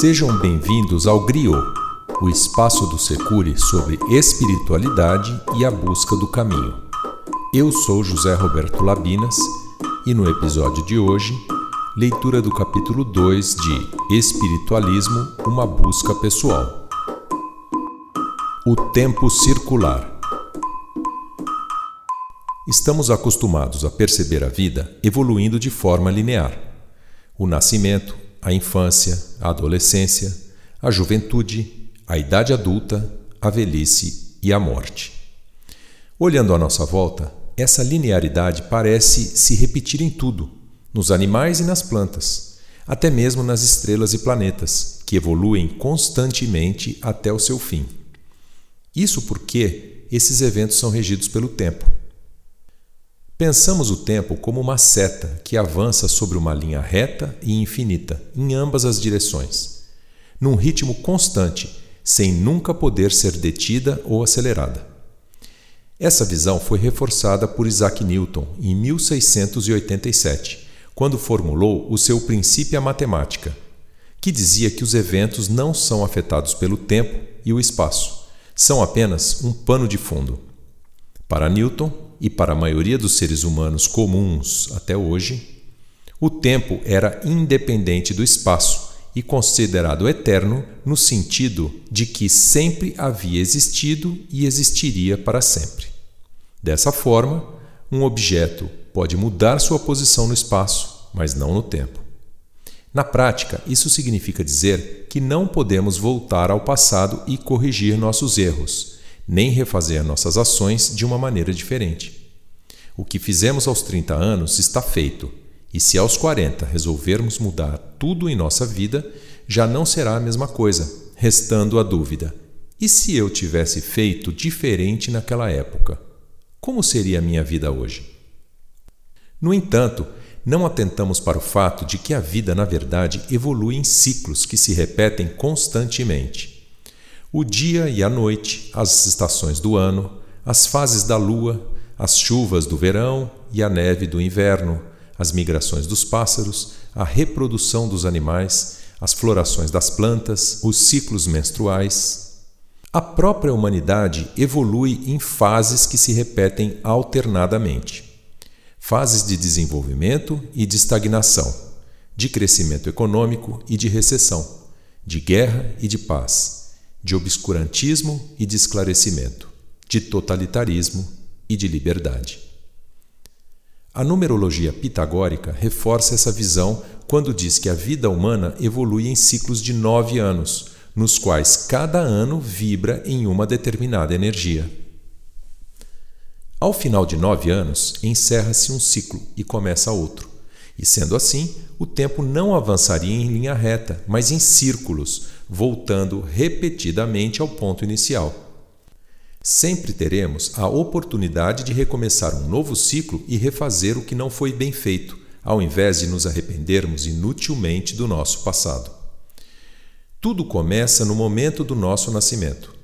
Sejam bem-vindos ao Griot, o espaço do Secure sobre espiritualidade e a busca do caminho. Eu sou José Roberto Labinas e no episódio de hoje, leitura do capítulo 2 de Espiritualismo Uma Busca Pessoal. O Tempo Circular. Estamos acostumados a perceber a vida evoluindo de forma linear. O nascimento, a infância, a adolescência, a juventude, a idade adulta, a velhice e a morte. Olhando à nossa volta, essa linearidade parece se repetir em tudo, nos animais e nas plantas, até mesmo nas estrelas e planetas, que evoluem constantemente até o seu fim. Isso porque esses eventos são regidos pelo tempo. Pensamos o tempo como uma seta que avança sobre uma linha reta e infinita em ambas as direções, num ritmo constante, sem nunca poder ser detida ou acelerada. Essa visão foi reforçada por Isaac Newton em 1687, quando formulou o seu princípio matemática, que dizia que os eventos não são afetados pelo tempo e o espaço, são apenas um pano de fundo. Para Newton, e para a maioria dos seres humanos comuns até hoje, o tempo era independente do espaço e considerado eterno no sentido de que sempre havia existido e existiria para sempre. Dessa forma, um objeto pode mudar sua posição no espaço, mas não no tempo. Na prática, isso significa dizer que não podemos voltar ao passado e corrigir nossos erros, nem refazer nossas ações de uma maneira diferente. O que fizemos aos 30 anos está feito, e se aos 40 resolvermos mudar tudo em nossa vida, já não será a mesma coisa, restando a dúvida: e se eu tivesse feito diferente naquela época? Como seria a minha vida hoje? No entanto, não atentamos para o fato de que a vida, na verdade, evolui em ciclos que se repetem constantemente o dia e a noite, as estações do ano, as fases da lua, as chuvas do verão e a neve do inverno, as migrações dos pássaros, a reprodução dos animais, as florações das plantas, os ciclos menstruais. A própria humanidade evolui em fases que se repetem alternadamente. Fases de desenvolvimento e de estagnação, de crescimento econômico e de recessão, de guerra e de paz de obscurantismo e de esclarecimento, de totalitarismo e de liberdade. A numerologia pitagórica reforça essa visão quando diz que a vida humana evolui em ciclos de nove anos, nos quais cada ano vibra em uma determinada energia. Ao final de nove anos, encerra-se um ciclo e começa outro. E sendo assim, o tempo não avançaria em linha reta, mas em círculos, voltando repetidamente ao ponto inicial. Sempre teremos a oportunidade de recomeçar um novo ciclo e refazer o que não foi bem feito, ao invés de nos arrependermos inutilmente do nosso passado. Tudo começa no momento do nosso nascimento,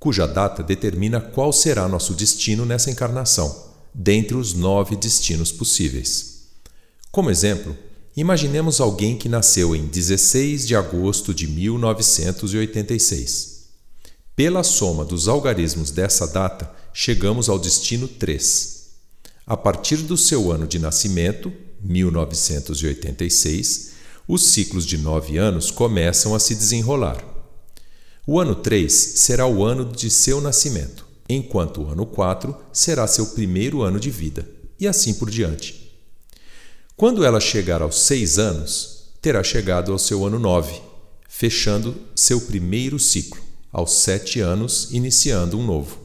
cuja data determina qual será nosso destino nessa encarnação, dentre os nove destinos possíveis. Como exemplo, Imaginemos alguém que nasceu em 16 de agosto de 1986. Pela soma dos algarismos dessa data, chegamos ao destino 3. A partir do seu ano de nascimento, 1986, os ciclos de nove anos começam a se desenrolar. O ano 3 será o ano de seu nascimento, enquanto o ano 4 será seu primeiro ano de vida, e assim por diante. Quando ela chegar aos seis anos, terá chegado ao seu ano nove, fechando seu primeiro ciclo, aos sete anos, iniciando um novo.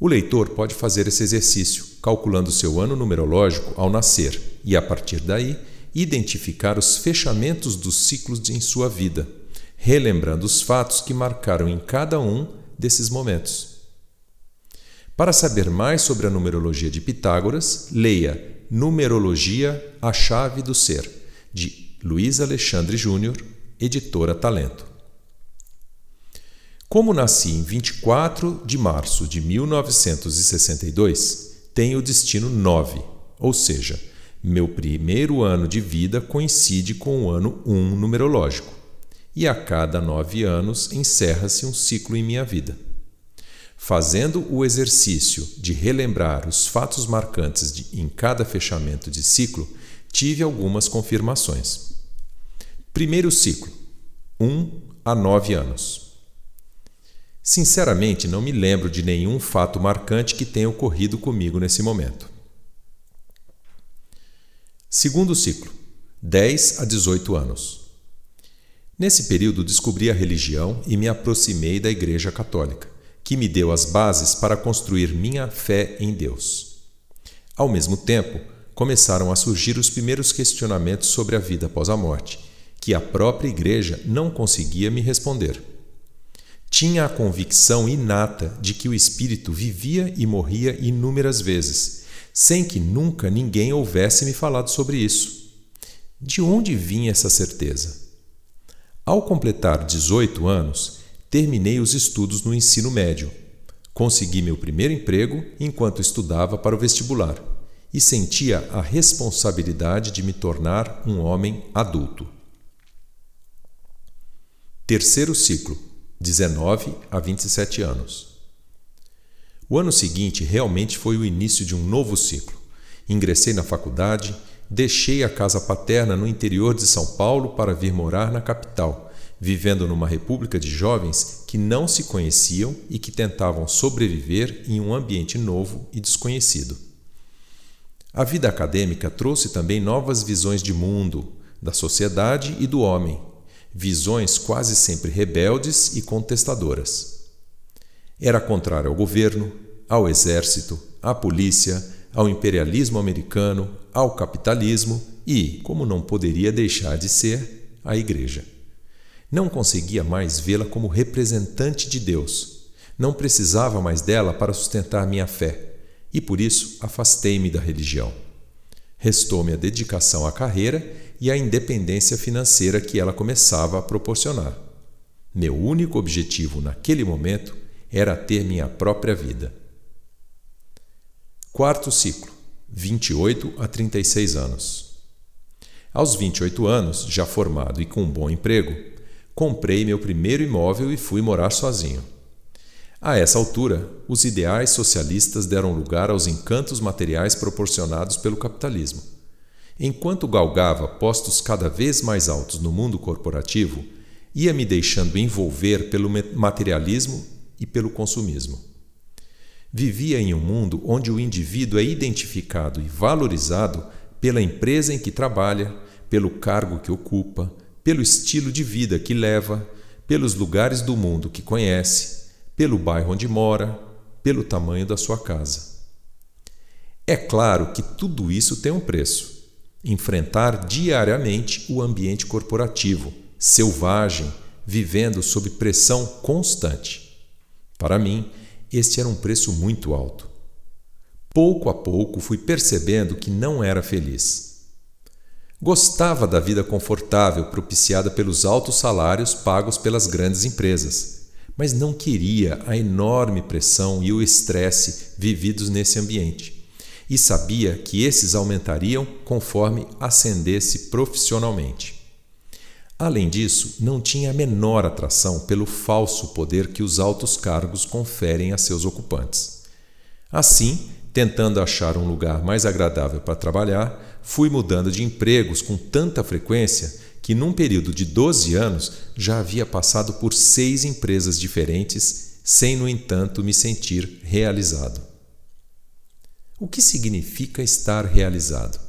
O leitor pode fazer esse exercício, calculando seu ano numerológico ao nascer e, a partir daí, identificar os fechamentos dos ciclos em sua vida, relembrando os fatos que marcaram em cada um desses momentos. Para saber mais sobre a numerologia de Pitágoras, leia Numerologia A Chave do Ser, de Luiz Alexandre Júnior, editora Talento. Como nasci em 24 de março de 1962, tenho o destino 9, ou seja, meu primeiro ano de vida coincide com o ano 1 numerológico. e a cada nove anos encerra-se um ciclo em minha vida. Fazendo o exercício de relembrar os fatos marcantes de, em cada fechamento de ciclo, tive algumas confirmações. Primeiro ciclo, 1 um a 9 anos. Sinceramente, não me lembro de nenhum fato marcante que tenha ocorrido comigo nesse momento. Segundo ciclo, 10 a 18 anos. Nesse período descobri a religião e me aproximei da Igreja Católica, que me deu as bases para construir minha fé em Deus. Ao mesmo tempo, começaram a surgir os primeiros questionamentos sobre a vida após a morte, que a própria Igreja não conseguia me responder. Tinha a convicção inata de que o espírito vivia e morria inúmeras vezes, sem que nunca ninguém houvesse me falado sobre isso. De onde vinha essa certeza? Ao completar 18 anos, terminei os estudos no ensino médio. Consegui meu primeiro emprego enquanto estudava para o vestibular e sentia a responsabilidade de me tornar um homem adulto. Terceiro ciclo, 19 a 27 anos. O ano seguinte realmente foi o início de um novo ciclo. Ingressei na faculdade deixei a casa paterna no interior de São Paulo para vir morar na capital, vivendo numa república de jovens que não se conheciam e que tentavam sobreviver em um ambiente novo e desconhecido. A vida acadêmica trouxe também novas visões de mundo, da sociedade e do homem, visões quase sempre rebeldes e contestadoras. Era contrário ao governo, ao exército, à polícia, ao imperialismo americano, ao capitalismo e, como não poderia deixar de ser, à Igreja. Não conseguia mais vê-la como representante de Deus. Não precisava mais dela para sustentar minha fé e por isso afastei-me da religião. Restou-me a dedicação à carreira e à independência financeira que ela começava a proporcionar. Meu único objetivo naquele momento era ter minha própria vida. Quarto ciclo, 28 a 36 anos. Aos 28 anos, já formado e com um bom emprego, comprei meu primeiro imóvel e fui morar sozinho. A essa altura, os ideais socialistas deram lugar aos encantos materiais proporcionados pelo capitalismo. Enquanto galgava postos cada vez mais altos no mundo corporativo, ia me deixando envolver pelo materialismo e pelo consumismo. Vivia em um mundo onde o indivíduo é identificado e valorizado pela empresa em que trabalha, pelo cargo que ocupa, pelo estilo de vida que leva, pelos lugares do mundo que conhece, pelo bairro onde mora, pelo tamanho da sua casa. É claro que tudo isso tem um preço. Enfrentar diariamente o ambiente corporativo, selvagem, vivendo sob pressão constante. Para mim, este era um preço muito alto. Pouco a pouco fui percebendo que não era feliz. Gostava da vida confortável propiciada pelos altos salários pagos pelas grandes empresas, mas não queria a enorme pressão e o estresse vividos nesse ambiente, e sabia que esses aumentariam conforme ascendesse profissionalmente. Além disso, não tinha a menor atração pelo falso poder que os altos cargos conferem a seus ocupantes. Assim, tentando achar um lugar mais agradável para trabalhar, fui mudando de empregos com tanta frequência que, num período de 12 anos, já havia passado por seis empresas diferentes, sem, no entanto, me sentir realizado. O que significa estar realizado?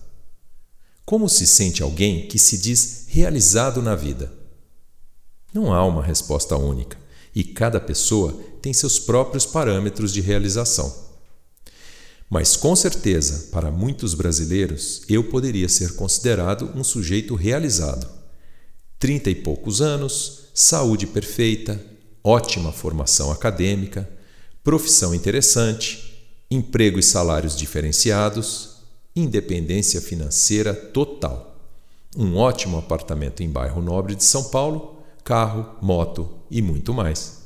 Como se sente alguém que se diz realizado na vida? Não há uma resposta única e cada pessoa tem seus próprios parâmetros de realização. Mas com certeza, para muitos brasileiros, eu poderia ser considerado um sujeito realizado. Trinta e poucos anos, saúde perfeita, ótima formação acadêmica, profissão interessante, emprego e salários diferenciados, independência financeira total. Um ótimo apartamento em bairro nobre de São Paulo, carro, moto e muito mais.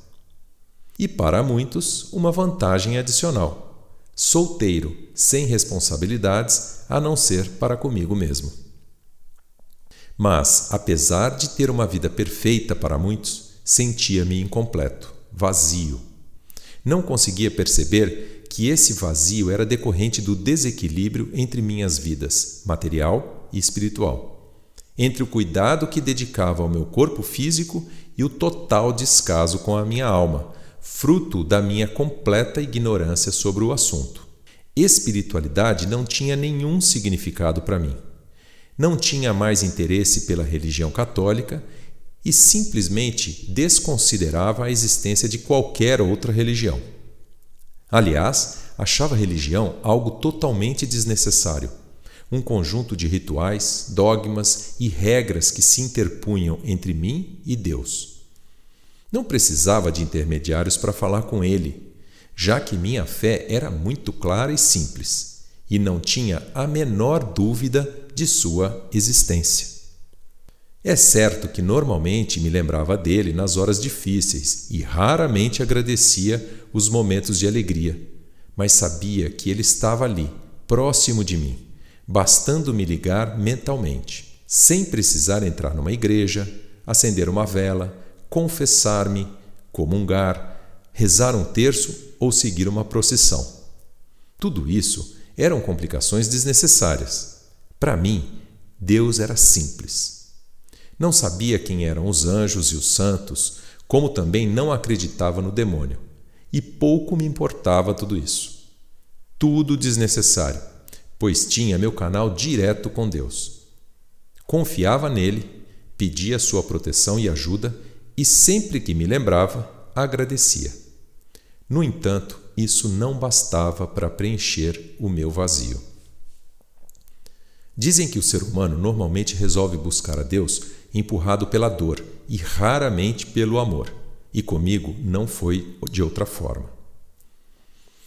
E para muitos, uma vantagem adicional: solteiro, sem responsabilidades a não ser para comigo mesmo. Mas, apesar de ter uma vida perfeita para muitos, sentia-me incompleto, vazio. Não conseguia perceber que esse vazio era decorrente do desequilíbrio entre minhas vidas, material e espiritual, entre o cuidado que dedicava ao meu corpo físico e o total descaso com a minha alma, fruto da minha completa ignorância sobre o assunto. Espiritualidade não tinha nenhum significado para mim. Não tinha mais interesse pela religião católica e simplesmente desconsiderava a existência de qualquer outra religião. Aliás, achava religião algo totalmente desnecessário, um conjunto de rituais, dogmas e regras que se interpunham entre mim e Deus. Não precisava de intermediários para falar com ele, já que minha fé era muito clara e simples, e não tinha a menor dúvida de sua existência. É certo que normalmente me lembrava dele nas horas difíceis e raramente agradecia os momentos de alegria, mas sabia que ele estava ali, próximo de mim, bastando me ligar mentalmente, sem precisar entrar numa igreja, acender uma vela, confessar-me, comungar, rezar um terço ou seguir uma procissão. Tudo isso eram complicações desnecessárias. Para mim, Deus era simples. Não sabia quem eram os anjos e os santos, como também não acreditava no demônio. E pouco me importava tudo isso. Tudo desnecessário, pois tinha meu canal direto com Deus. Confiava nele, pedia sua proteção e ajuda e sempre que me lembrava, agradecia. No entanto, isso não bastava para preencher o meu vazio. Dizem que o ser humano normalmente resolve buscar a Deus empurrado pela dor e raramente pelo amor, e comigo não foi de outra forma.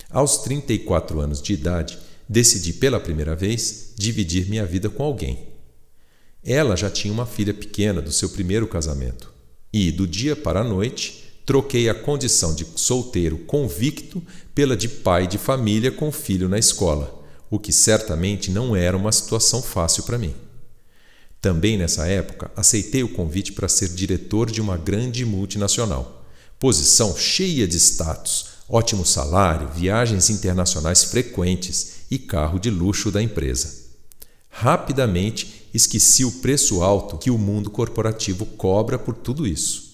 Aos 34 anos de idade, decidi pela primeira vez dividir minha vida com alguém. Ela já tinha uma filha pequena do seu primeiro casamento e, do dia para a noite, troquei a condição de solteiro convicto pela de pai de família com filho na escola, o que certamente não era uma situação fácil para mim. Também nessa época, aceitei o convite para ser diretor de uma grande multinacional. Posição cheia de status, ótimo salário, viagens internacionais frequentes e carro de luxo da empresa. Rapidamente esqueci o preço alto que o mundo corporativo cobra por tudo isso.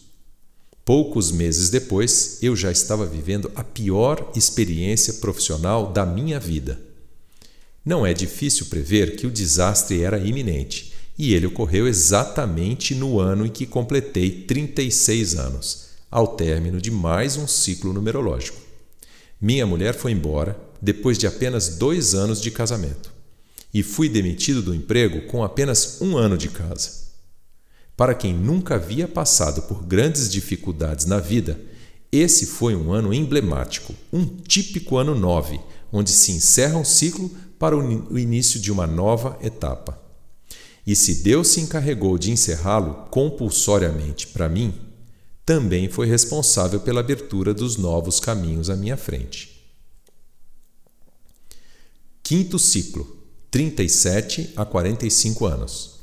Poucos meses depois, eu já estava vivendo a pior experiência profissional da minha vida. Não é difícil prever que o desastre era iminente, e ele ocorreu exatamente no ano em que completei 36 anos, ao término de mais um ciclo numerológico. Minha mulher foi embora depois de apenas dois anos de casamento e fui demitido do emprego com apenas um ano de casa. Para quem nunca havia passado por grandes dificuldades na vida, esse foi um ano emblemático, um típico ano 9, onde se encerra um ciclo para o início de uma nova etapa. E se Deus se encarregou de encerrá-lo compulsoriamente para mim, também foi responsável pela abertura dos novos caminhos à minha frente. Quinto ciclo 37 a 45 anos.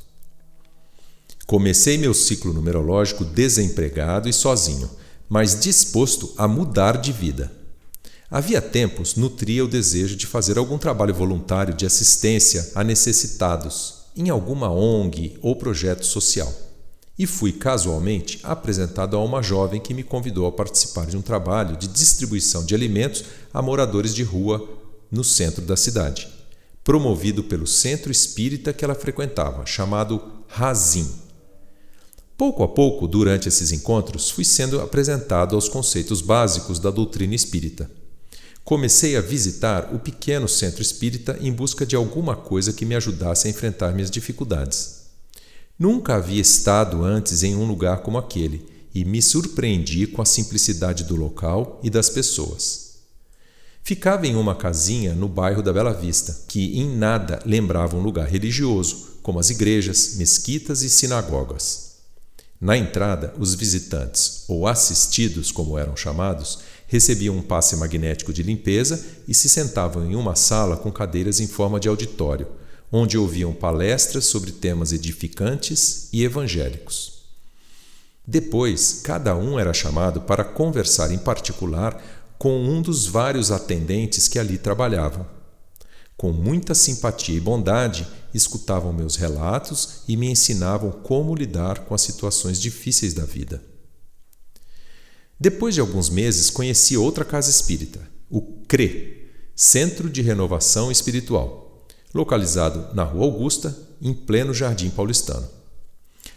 Comecei meu ciclo numerológico desempregado e sozinho, mas disposto a mudar de vida. Havia tempos nutria o desejo de fazer algum trabalho voluntário de assistência a necessitados em alguma ONG ou projeto social. E fui casualmente apresentado a uma jovem que me convidou a participar de um trabalho de distribuição de alimentos a moradores de rua no centro da cidade promovido pelo centro espírita que ela frequentava, chamado Razim. Pouco a pouco, durante esses encontros, fui sendo apresentado aos conceitos básicos da doutrina espírita. Comecei a visitar o pequeno centro espírita em busca de alguma coisa que me ajudasse a enfrentar minhas dificuldades. Nunca havia estado antes em um lugar como aquele e me surpreendi com a simplicidade do local e das pessoas. Ficava em uma casinha no bairro da Bela Vista, que em nada lembrava um lugar religioso, como as igrejas, mesquitas e sinagogas. Na entrada, os visitantes, ou assistidos, como eram chamados, recebiam um passe magnético de limpeza e se sentavam em uma sala com cadeiras em forma de auditório, onde ouviam palestras sobre temas edificantes e evangélicos. Depois, cada um era chamado para conversar em particular com um dos vários atendentes que ali trabalhavam. Com muita simpatia e bondade, escutavam meus relatos e me ensinavam como lidar com as situações difíceis da vida. Depois de alguns meses, conheci outra casa espírita, o CRE, Centro de Renovação Espiritual, localizado na Rua Augusta, em pleno Jardim Paulistano.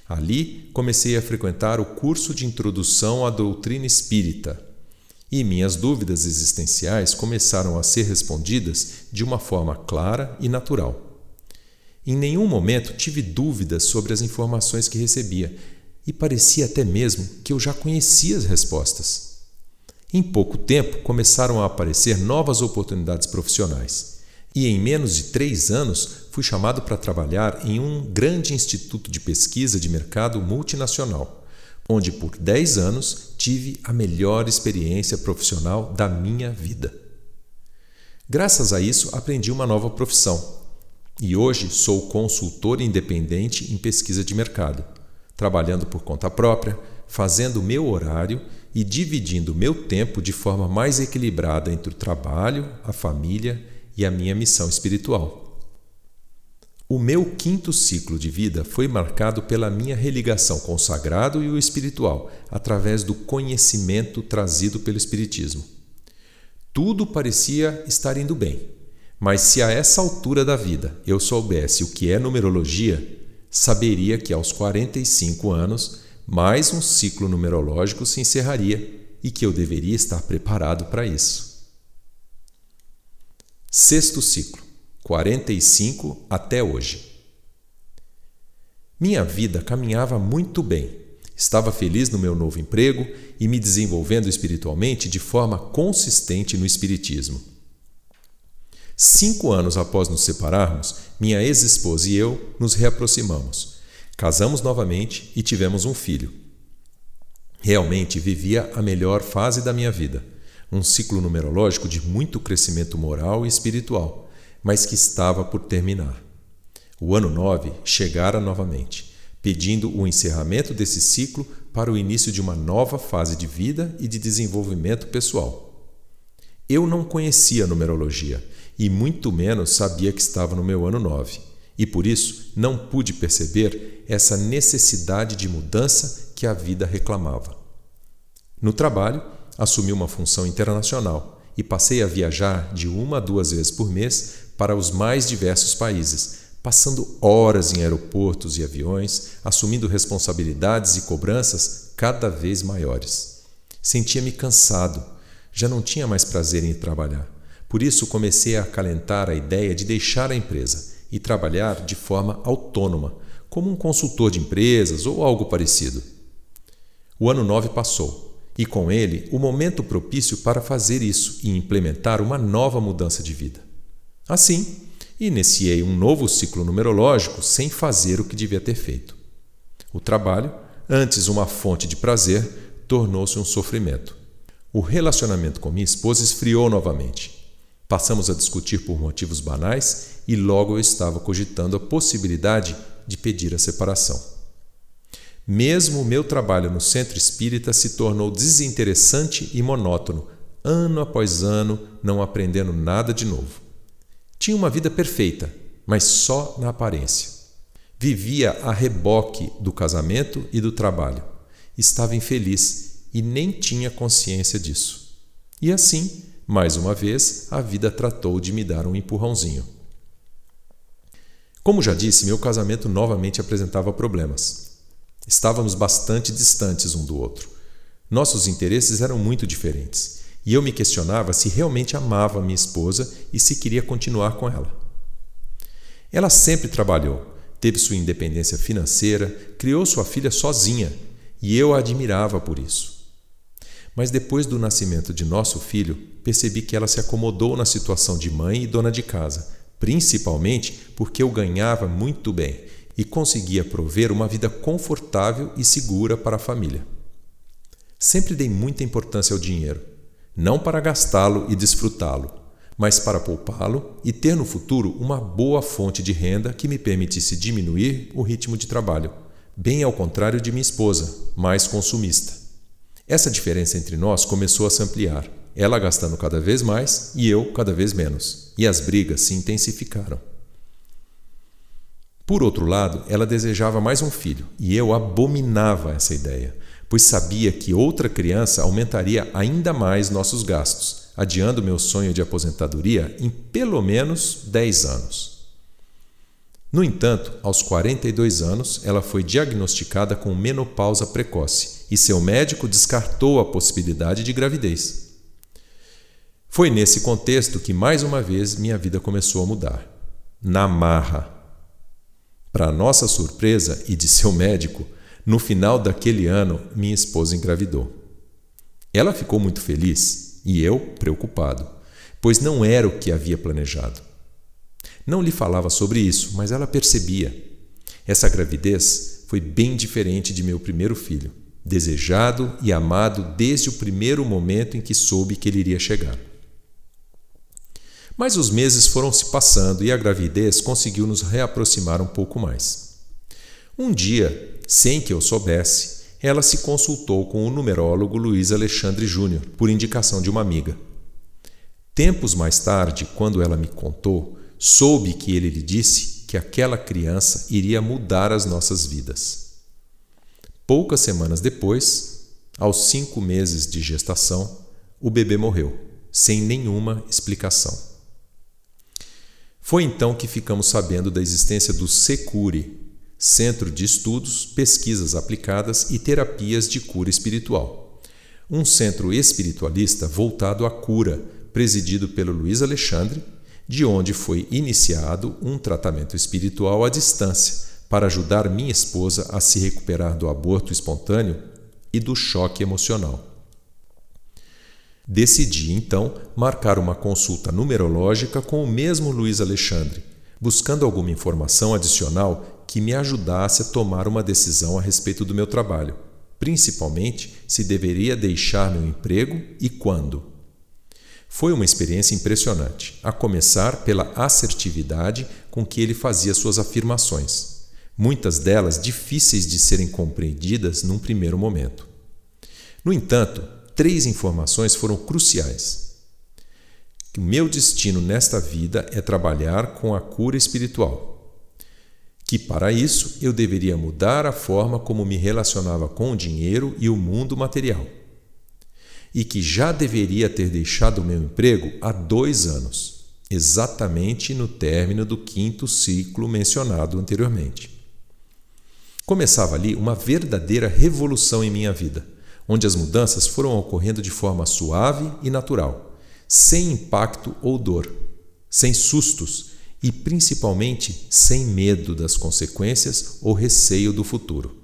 Ali comecei a frequentar o curso de introdução à doutrina espírita e minhas dúvidas existenciais começaram a ser respondidas de uma forma clara e natural. Em nenhum momento tive dúvidas sobre as informações que recebia e parecia até mesmo que eu já conhecia as respostas. Em pouco tempo começaram a aparecer novas oportunidades profissionais e em menos de três anos fui chamado para trabalhar em um grande instituto de pesquisa de mercado multinacional, onde por dez anos tive a melhor experiência profissional da minha vida. Graças a isso, aprendi uma nova profissão e hoje sou consultor independente em pesquisa de mercado, trabalhando por conta própria, fazendo meu horário e dividindo meu tempo de forma mais equilibrada entre o trabalho, a família e a minha missão espiritual. O meu quinto ciclo de vida foi marcado pela minha religação com o sagrado e o espiritual, através do conhecimento trazido pelo Espiritismo. Tudo parecia estar indo bem, mas se a essa altura da vida eu soubesse o que é numerologia, saberia que aos 45 anos mais um ciclo numerológico se encerraria e que eu deveria estar preparado para isso. Sexto ciclo, 45 até hoje. Minha vida caminhava muito bem. Estava feliz no meu novo emprego e me desenvolvendo espiritualmente de forma consistente no Espiritismo. Cinco anos após nos separarmos, minha ex-esposa e eu nos reaproximamos. Casamos novamente e tivemos um filho. Realmente vivia a melhor fase da minha vida um ciclo numerológico de muito crescimento moral e espiritual, mas que estava por terminar. O ano 9 chegara novamente, pedindo o encerramento desse ciclo para o início de uma nova fase de vida e de desenvolvimento pessoal. Eu não conhecia numerologia e muito menos sabia que estava no meu ano 9, e por isso não pude perceber essa necessidade de mudança que a vida reclamava. No trabalho, assumi uma função internacional e passei a viajar de uma a duas vezes por mês para os mais diversos países, passando horas em aeroportos e aviões, assumindo responsabilidades e cobranças cada vez maiores. Sentia-me cansado, já não tinha mais prazer em trabalhar. Por isso comecei a acalentar a ideia de deixar a empresa e trabalhar de forma autônoma, como um consultor de empresas ou algo parecido. O ano 9 passou e com ele o momento propício para fazer isso e implementar uma nova mudança de vida. Assim, iniciei um novo ciclo numerológico sem fazer o que devia ter feito. O trabalho, antes uma fonte de prazer, tornou-se um sofrimento. O relacionamento com minha esposa esfriou novamente. Passamos a discutir por motivos banais e logo eu estava cogitando a possibilidade de pedir a separação. Mesmo o meu trabalho no centro espírita se tornou desinteressante e monótono, ano após ano, não aprendendo nada de novo. Tinha uma vida perfeita, mas só na aparência. Vivia a reboque do casamento e do trabalho. Estava infeliz e nem tinha consciência disso. E assim, mais uma vez, a vida tratou de me dar um empurrãozinho. Como já disse, meu casamento novamente apresentava problemas. Estávamos bastante distantes um do outro. Nossos interesses eram muito diferentes e eu me questionava se realmente amava minha esposa e se queria continuar com ela. Ela sempre trabalhou, teve sua independência financeira, criou sua filha sozinha e eu a admirava por isso. Mas depois do nascimento de nosso filho, percebi que ela se acomodou na situação de mãe e dona de casa, principalmente porque eu ganhava muito bem e conseguia prover uma vida confortável e segura para a família. Sempre dei muita importância ao dinheiro, não para gastá-lo e desfrutá-lo, mas para poupá-lo e ter no futuro uma boa fonte de renda que me permitisse diminuir o ritmo de trabalho, bem ao contrário de minha esposa, mais consumista. Essa diferença entre nós começou a se ampliar, ela gastando cada vez mais e eu cada vez menos, e as brigas se intensificaram. Por outro lado, ela desejava mais um filho, e eu abominava essa ideia, pois sabia que outra criança aumentaria ainda mais nossos gastos, adiando meu sonho de aposentadoria em pelo menos 10 anos. No entanto, aos 42 anos, ela foi diagnosticada com menopausa precoce e seu médico descartou a possibilidade de gravidez. Foi nesse contexto que mais uma vez minha vida começou a mudar. Na marra. Para nossa surpresa e de seu médico, no final daquele ano, minha esposa engravidou. Ela ficou muito feliz e eu preocupado, pois não era o que havia planejado. Não lhe falava sobre isso, mas ela percebia. Essa gravidez foi bem diferente de meu primeiro filho, desejado e amado desde o primeiro momento em que soube que ele iria chegar. Mas os meses foram se passando e a gravidez conseguiu nos reaproximar um pouco mais. Um dia, sem que eu soubesse, ela se consultou com o numerólogo Luiz Alexandre Júnior, por indicação de uma amiga. Tempos mais tarde, quando ela me contou, soube que ele lhe disse que aquela criança iria mudar as nossas vidas. Poucas semanas depois, aos cinco meses de gestação, o bebê morreu, sem nenhuma explicação. Foi então que ficamos sabendo da existência do Secure, Centro de Estudos, Pesquisas Aplicadas e Terapias de Cura Espiritual, um centro espiritualista voltado à cura, presidido pelo Luiz Alexandre de onde foi iniciado um tratamento espiritual à distância para ajudar minha esposa a se recuperar do aborto espontâneo e do choque emocional. Decidi então marcar uma consulta numerológica com o mesmo Luiz Alexandre, buscando alguma informação adicional que me ajudasse a tomar uma decisão a respeito do meu trabalho, principalmente se deveria deixar meu emprego e quando. Foi uma experiência impressionante, a começar pela assertividade com que ele fazia suas afirmações, muitas delas difíceis de serem compreendidas num primeiro momento. No entanto, três informações foram cruciais. Que meu destino nesta vida é trabalhar com a cura espiritual. Que para isso eu deveria mudar a forma como me relacionava com o dinheiro e o mundo material e que já deveria ter deixado meu emprego há dois anos, exatamente no término do quinto ciclo mencionado anteriormente. Começava ali uma verdadeira revolução em minha vida, onde as mudanças foram ocorrendo de forma suave e natural, sem impacto ou dor, sem sustos e principalmente sem medo das consequências ou receio do futuro.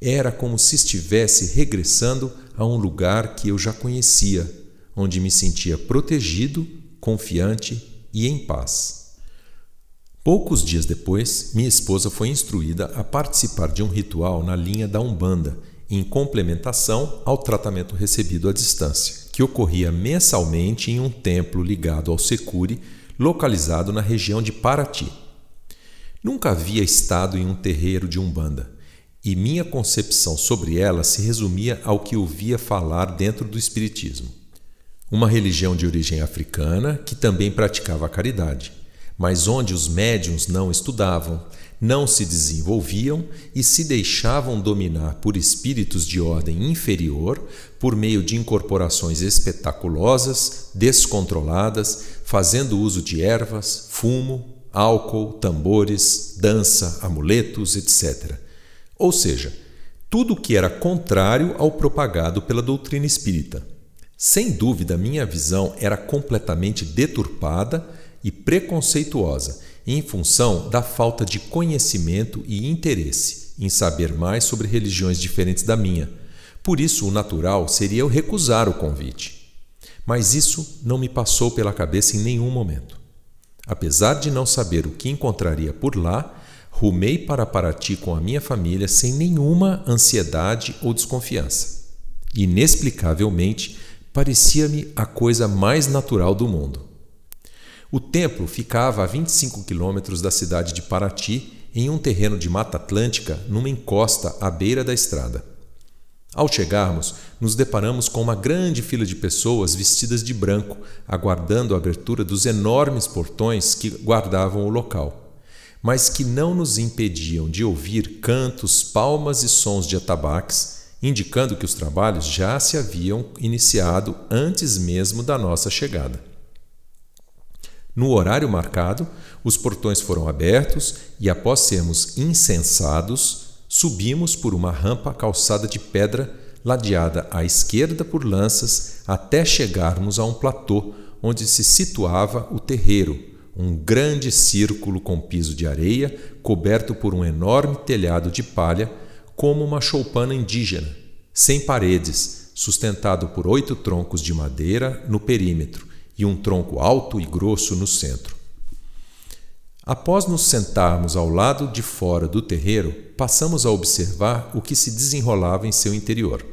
Era como se estivesse regressando a um lugar que eu já conhecia, onde me sentia protegido, confiante e em paz. Poucos dias depois, minha esposa foi instruída a participar de um ritual na linha da Umbanda, em complementação ao tratamento recebido à distância, que ocorria mensalmente em um templo ligado ao Secure, localizado na região de Paraty. Nunca havia estado em um terreiro de Umbanda e minha concepção sobre ela se resumia ao que ouvia falar dentro do Espiritismo. Uma religião de origem africana que também praticava a caridade, mas onde os médiums não estudavam, não se desenvolviam e se deixavam dominar por espíritos de ordem inferior por meio de incorporações espetaculosas, descontroladas, fazendo uso de ervas, fumo, álcool, tambores, dança, amuletos, etc ou seja, tudo o que era contrário ao propagado pela doutrina espírita. Sem dúvida, minha visão era completamente deturpada e preconceituosa, em função da falta de conhecimento e interesse em saber mais sobre religiões diferentes da minha. Por isso, o natural seria eu recusar o convite. Mas isso não me passou pela cabeça em nenhum momento. Apesar de não saber o que encontraria por lá, rumei para Paraty com a minha família sem nenhuma ansiedade ou desconfiança. Inexplicavelmente, parecia-me a coisa mais natural do mundo. O templo ficava a 25 quilômetros da cidade de Paraty, em um terreno de Mata Atlântica, numa encosta à beira da estrada. Ao chegarmos, nos deparamos com uma grande fila de pessoas vestidas de branco, aguardando a abertura dos enormes portões que guardavam o local, mas que não nos impediam de ouvir cantos, palmas e sons de atabaques, indicando que os trabalhos já se haviam iniciado antes mesmo da nossa chegada. No horário marcado, os portões foram abertos e, após sermos incensados, subimos por uma rampa calçada de pedra, ladeada à esquerda por lanças, até chegarmos a um platô onde se situava o terreiro, um grande círculo com piso de areia, coberto por um enorme telhado de palha, como uma choupana indígena, sem paredes, sustentado por oito troncos de madeira no perímetro e um tronco alto e grosso no centro. Após nos sentarmos ao lado de fora do terreiro, passamos a observar o que se desenrolava em seu interior.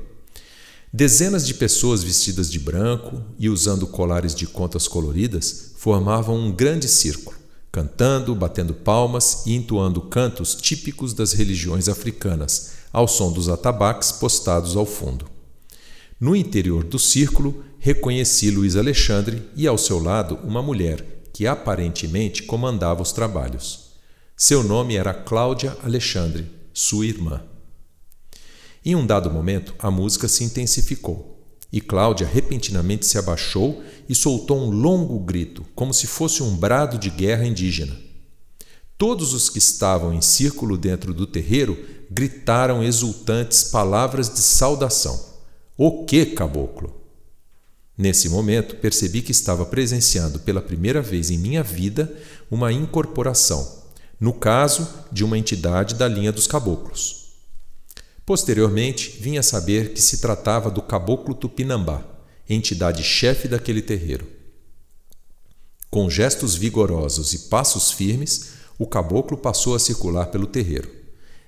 Dezenas de pessoas vestidas de branco e usando colares de contas coloridas formavam um grande círculo, cantando, batendo palmas e entoando cantos típicos das religiões africanas, ao som dos atabaques postados ao fundo. No interior do círculo, reconheci Luiz Alexandre e ao seu lado uma mulher que aparentemente comandava os trabalhos. Seu nome era Cláudia Alexandre, sua irmã. Em um dado momento, a música se intensificou e Cláudia repentinamente se abaixou e soltou um longo grito, como se fosse um brado de guerra indígena. Todos os que estavam em círculo dentro do terreiro gritaram exultantes palavras de saudação. O que, caboclo? Nesse momento, percebi que estava presenciando pela primeira vez em minha vida uma incorporação, no caso de uma entidade da linha dos caboclos. Posteriormente, vim a saber que se tratava do caboclo Tupinambá, entidade chefe daquele terreiro. Com gestos vigorosos e passos firmes, o caboclo passou a circular pelo terreiro.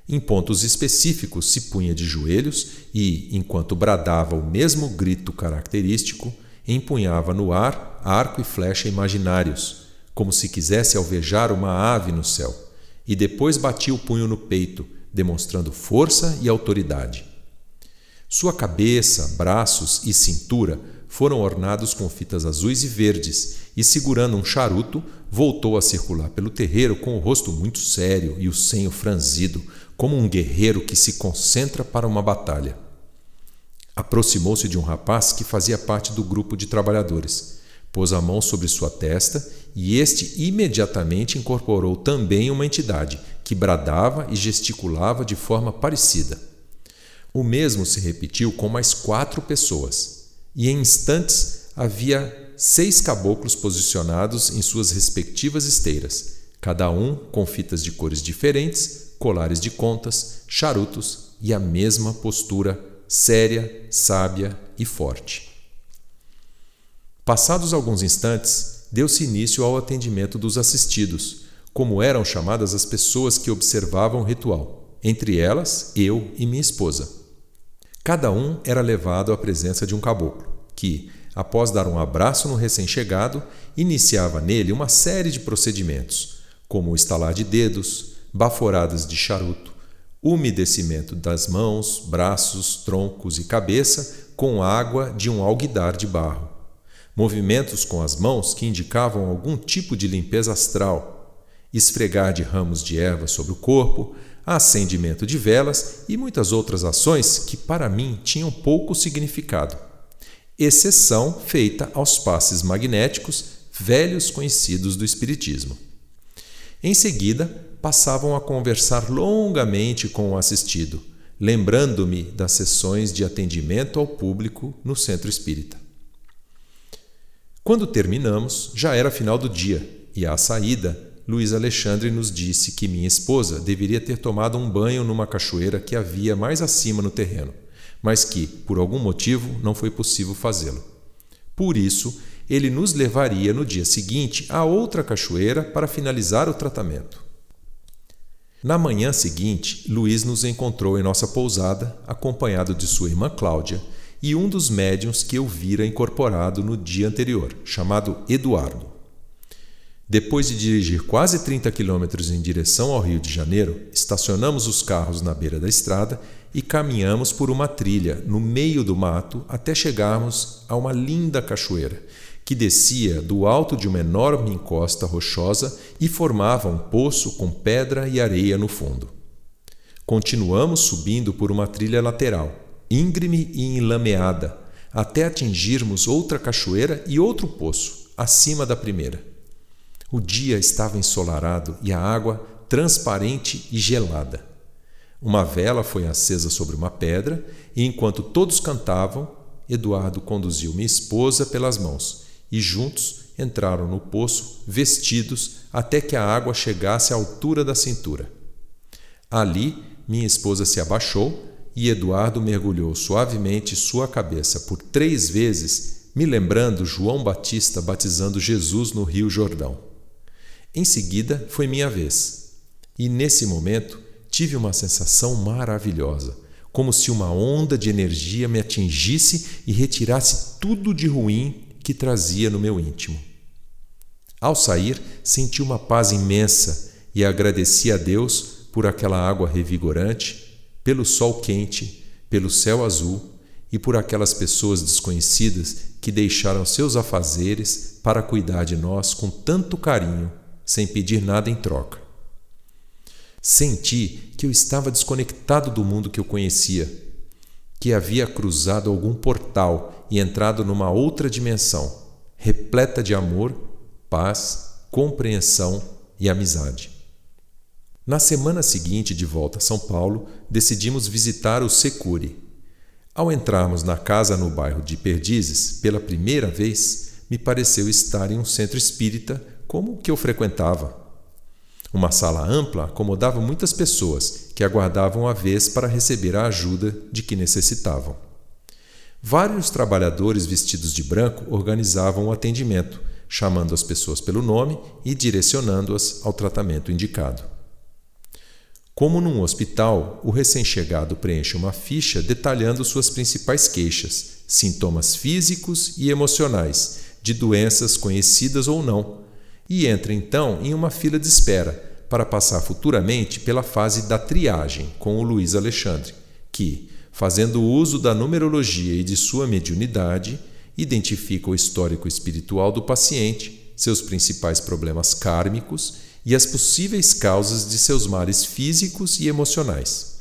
Em pontos específicos se punha de joelhos e, enquanto bradava o mesmo grito característico, empunhava no ar arco e flecha imaginários, como se quisesse alvejar uma ave no céu, e depois batia o punho no peito, demonstrando força e autoridade. Sua cabeça, braços e cintura foram ornados com fitas azuis e verdes, e segurando um charuto, voltou a circular pelo terreiro com o rosto muito sério e o senho franzido, como um guerreiro que se concentra para uma batalha. Aproximou-se de um rapaz que fazia parte do grupo de trabalhadores, pôs a mão sobre sua testa e este imediatamente incorporou também uma entidade que bradava e gesticulava de forma parecida. O mesmo se repetiu com mais quatro pessoas, e em instantes havia seis caboclos posicionados em suas respectivas esteiras, cada um com fitas de cores diferentes, colares de contas, charutos e a mesma postura séria, sábia e forte. Passados alguns instantes, deu-se início ao atendimento dos assistidos, como eram chamadas as pessoas que observavam o ritual, entre elas eu e minha esposa. Cada um era levado à presença de um caboclo, que, após dar um abraço no recém-chegado, iniciava nele uma série de procedimentos, como o estalar de dedos, baforadas de charuto, umedecimento das mãos, braços, troncos e cabeça com água de um alguidar de barro. Movimentos com as mãos que indicavam algum tipo de limpeza astral, esfregar de ramos de erva sobre o corpo, acendimento de velas e muitas outras ações que para mim tinham pouco significado. Exceção feita aos passes magnéticos, velhos conhecidos do Espiritismo. Em seguida, passavam a conversar longamente com o assistido, lembrando-me das sessões de atendimento ao público no centro espírita. Quando terminamos, já era final do dia e à saída, Luiz Alexandre nos disse que minha esposa deveria ter tomado um banho numa cachoeira que havia mais acima no terreno, mas que, por algum motivo, não foi possível fazê-lo. Por isso, ele nos levaria no dia seguinte a outra cachoeira para finalizar o tratamento. Na manhã seguinte, Luiz nos encontrou em nossa pousada, acompanhado de sua irmã Cláudia e um dos médiuns que eu vira incorporado no dia anterior, chamado Eduardo. Depois de dirigir quase 30 quilômetros em direção ao Rio de Janeiro, estacionamos os carros na beira da estrada e caminhamos por uma trilha no meio do mato até chegarmos a uma linda cachoeira que descia do alto de uma enorme encosta rochosa e formava um poço com pedra e areia no fundo. Continuamos subindo por uma trilha lateral, íngreme e enlameada, até atingirmos outra cachoeira e outro poço, acima da primeira. O dia estava ensolarado e a água transparente e gelada. Uma vela foi acesa sobre uma pedra e, enquanto todos cantavam, Eduardo conduziu minha esposa pelas mãos e juntos entraram no poço, vestidos, até que a água chegasse à altura da cintura. Ali, minha esposa se abaixou e Eduardo mergulhou suavemente sua cabeça por três vezes, me lembrando João Batista batizando Jesus no Rio Jordão. Em seguida, foi minha vez. E nesse momento, tive uma sensação maravilhosa, como se uma onda de energia me atingisse e retirasse tudo de ruim que trazia no meu íntimo. Ao sair, senti uma paz imensa e agradeci a Deus por aquela água revigorante, pelo sol quente, pelo céu azul e por aquelas pessoas desconhecidas que deixaram seus afazeres para cuidar de nós com tanto carinho sem pedir nada em troca. Senti que eu estava desconectado do mundo que eu conhecia, que havia cruzado algum portal e entrado numa outra dimensão, repleta de amor, paz, compreensão e amizade. Na semana seguinte de volta a São Paulo, decidimos visitar o Secure. Ao entrarmos na casa no bairro de Perdizes, pela primeira vez, me pareceu estar em um centro espírita como o que eu frequentava. Uma sala ampla acomodava muitas pessoas que aguardavam a vez para receber a ajuda de que necessitavam. Vários trabalhadores vestidos de branco organizavam o atendimento, chamando as pessoas pelo nome e direcionando-as ao tratamento indicado. Como num hospital, o recém-chegado preenche uma ficha detalhando suas principais queixas, sintomas físicos e emocionais de doenças conhecidas ou não, e entra então em uma fila de espera para passar futuramente pela fase da triagem com o Luiz Alexandre, que, fazendo uso da numerologia e de sua mediunidade, identifica o histórico espiritual do paciente, seus principais problemas kármicos e as possíveis causas de seus males físicos e emocionais.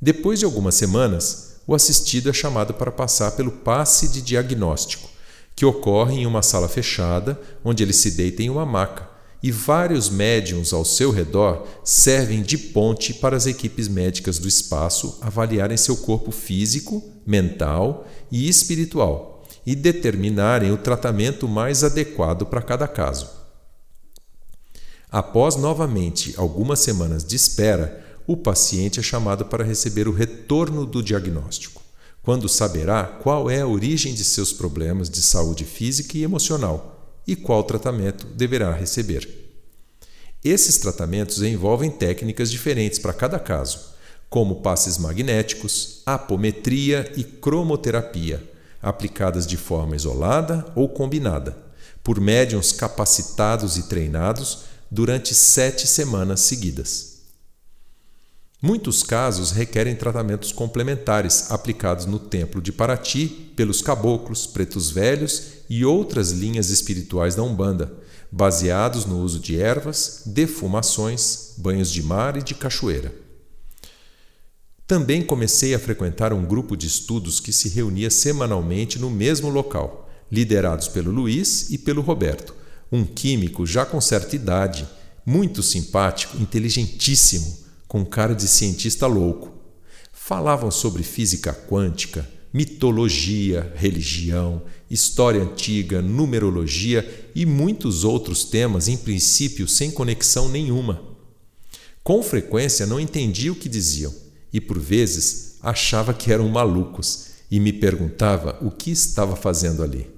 Depois de algumas semanas, o assistido é chamado para passar pelo passe de diagnóstico, que ocorre em uma sala fechada, onde ele se deita em uma maca, e vários médiums ao seu redor servem de ponte para as equipes médicas do espaço avaliarem seu corpo físico, mental e espiritual e determinarem o tratamento mais adequado para cada caso. Após novamente algumas semanas de espera, o paciente é chamado para receber o retorno do diagnóstico quando saberá qual é a origem de seus problemas de saúde física e emocional e qual tratamento deverá receber. Esses tratamentos envolvem técnicas diferentes para cada caso, como passes magnéticos, apometria e cromoterapia, aplicadas de forma isolada ou combinada, por médiums capacitados e treinados durante sete semanas seguidas. Muitos casos requerem tratamentos complementares aplicados no Templo de Paraty pelos caboclos, pretos velhos e outras linhas espirituais da Umbanda, baseados no uso de ervas, defumações, banhos de mar e de cachoeira. Também comecei a frequentar um grupo de estudos que se reunia semanalmente no mesmo local, liderados pelo Luiz e pelo Roberto, um químico já com certa idade, muito simpático, inteligentíssimo com cara de cientista louco. Falavam sobre física quântica, mitologia, religião, história antiga, numerologia e muitos outros temas, em princípio sem conexão nenhuma. Com frequência não entendia o que diziam e, por vezes, achava que eram malucos e me perguntava o que estava fazendo ali.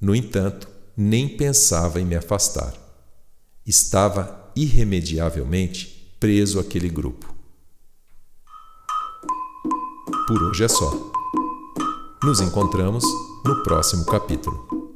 No entanto, nem pensava em me afastar. Estava irremediavelmente preso àquele grupo. Por hoje é só. Nos encontramos no próximo capítulo.